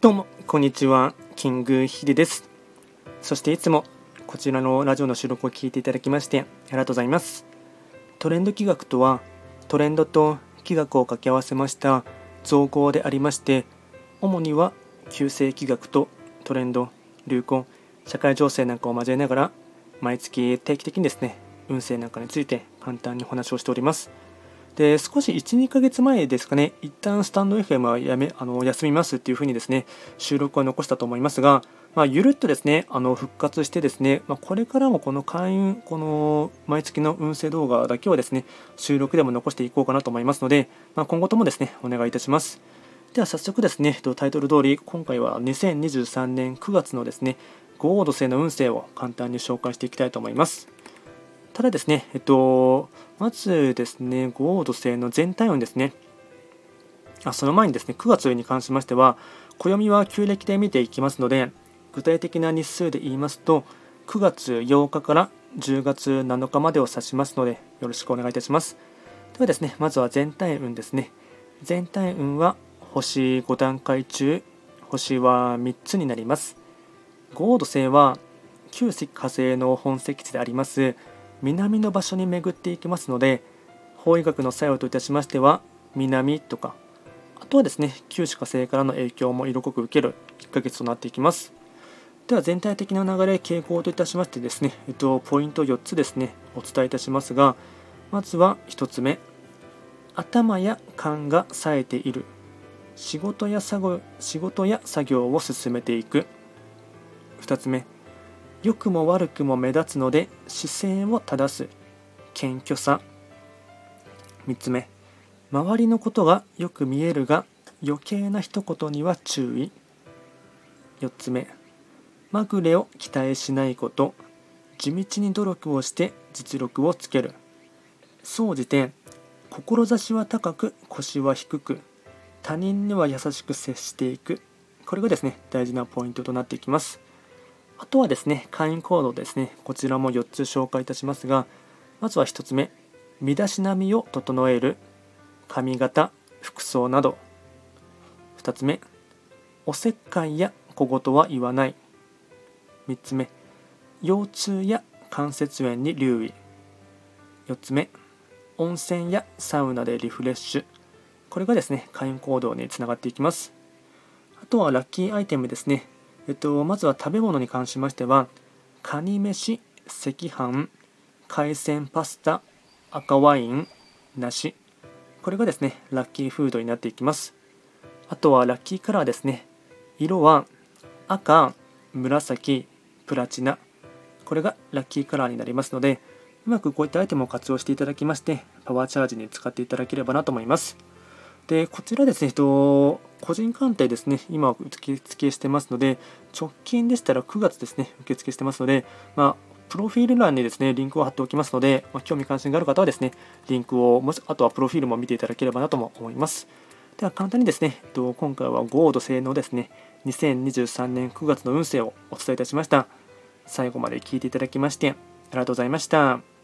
どうもこんにちはキングヒデです。そしていつもこちらのラジオの収録を聞いていただきましてありがとうございます。トレンド企画とはトレンドと企画を掛け合わせました造語でありまして主には旧世企画とトレンド流行社会情勢なんかを交えながら毎月定期的にですね運勢なんかについて簡単にお話をしております。で少し1、2ヶ月前ですかね、一旦スタンド FM はやめあの休みますっていうふうにですね収録は残したと思いますが、まあ、ゆるっとですねあの復活してですね、まあ、これからもこの開運、この毎月の運勢動画だけはですね収録でも残していこうかなと思いますので、まあ、今後ともですねお願いいたします。では早速ですね、タイトル通り、今回は2023年9月のですね、豪土星の運勢を簡単に紹介していきたいと思います。ただですね、えっと、まずですね、豪土星の全体運ですね。あその前にですね、9月に関しましては、暦は旧暦で見ていきますので、具体的な日数で言いますと、9月8日から10月7日までを指しますので、よろしくお願いいたします。ではですね、まずは全体運ですね。全体運は星5段階中、星は3つになります。豪土星は旧石火星の本石地であります南の場所に巡っていきますので法医学の作用といたしましては南とかあとはですね旧歯火星からの影響も色濃く受ける1ヶ月となっていきます。では全体的な流れ傾向といたしましてですね、えっと、ポイント4つですねお伝えいたしますがまずは1つ目頭や勘が冴えている。仕事や作業仕事や作業を進めていく。2つ目良くも悪くも目立つので姿勢を正す謙虚さ。3つ目。周りのことがよく見えるが余計な一言には注意。4つ目。まぐれを期待しないこと。地道に努力をして実力をつける。総じて志は高く腰は低く。他人には優しく接していく。これがですね大事なポイントとなっていきます。あとはですね、会員コードですね、こちらも4つ紹介いたしますが、まずは1つ目、身だしなみを整える、髪型、服装など。2つ目、おせっかいや小言は言わない。3つ目、腰痛や関節炎に留意。4つ目、温泉やサウナでリフレッシュ。これがですね、会員行動につながっていきます。あとはラッキーアイテムですね。えっと、まずは食べ物に関しましては、カニ飯、赤飯、海鮮パスタ、赤ワイン、梨。これがですね、ラッキーフードになっていきます。あとはラッキーカラーですね。色は赤、紫、プラチナ。これがラッキーカラーになりますので、うまくこういったアイテムを活用していただきまして、パワーチャージに使っていただければなと思います。で、こちらですね、個人鑑定ですね、今受付してますので、直近でしたら9月ですね、受付してますので、まあ、プロフィール欄にですね、リンクを貼っておきますので、まあ、興味関心がある方はですね、リンクを、もしあとはプロフィールも見ていただければなとも思います。では簡単にですね、えっと今回はゴード性能ですね、2023年9月の運勢をお伝えいたしました。最後まで聞いていただきまして、ありがとうございました。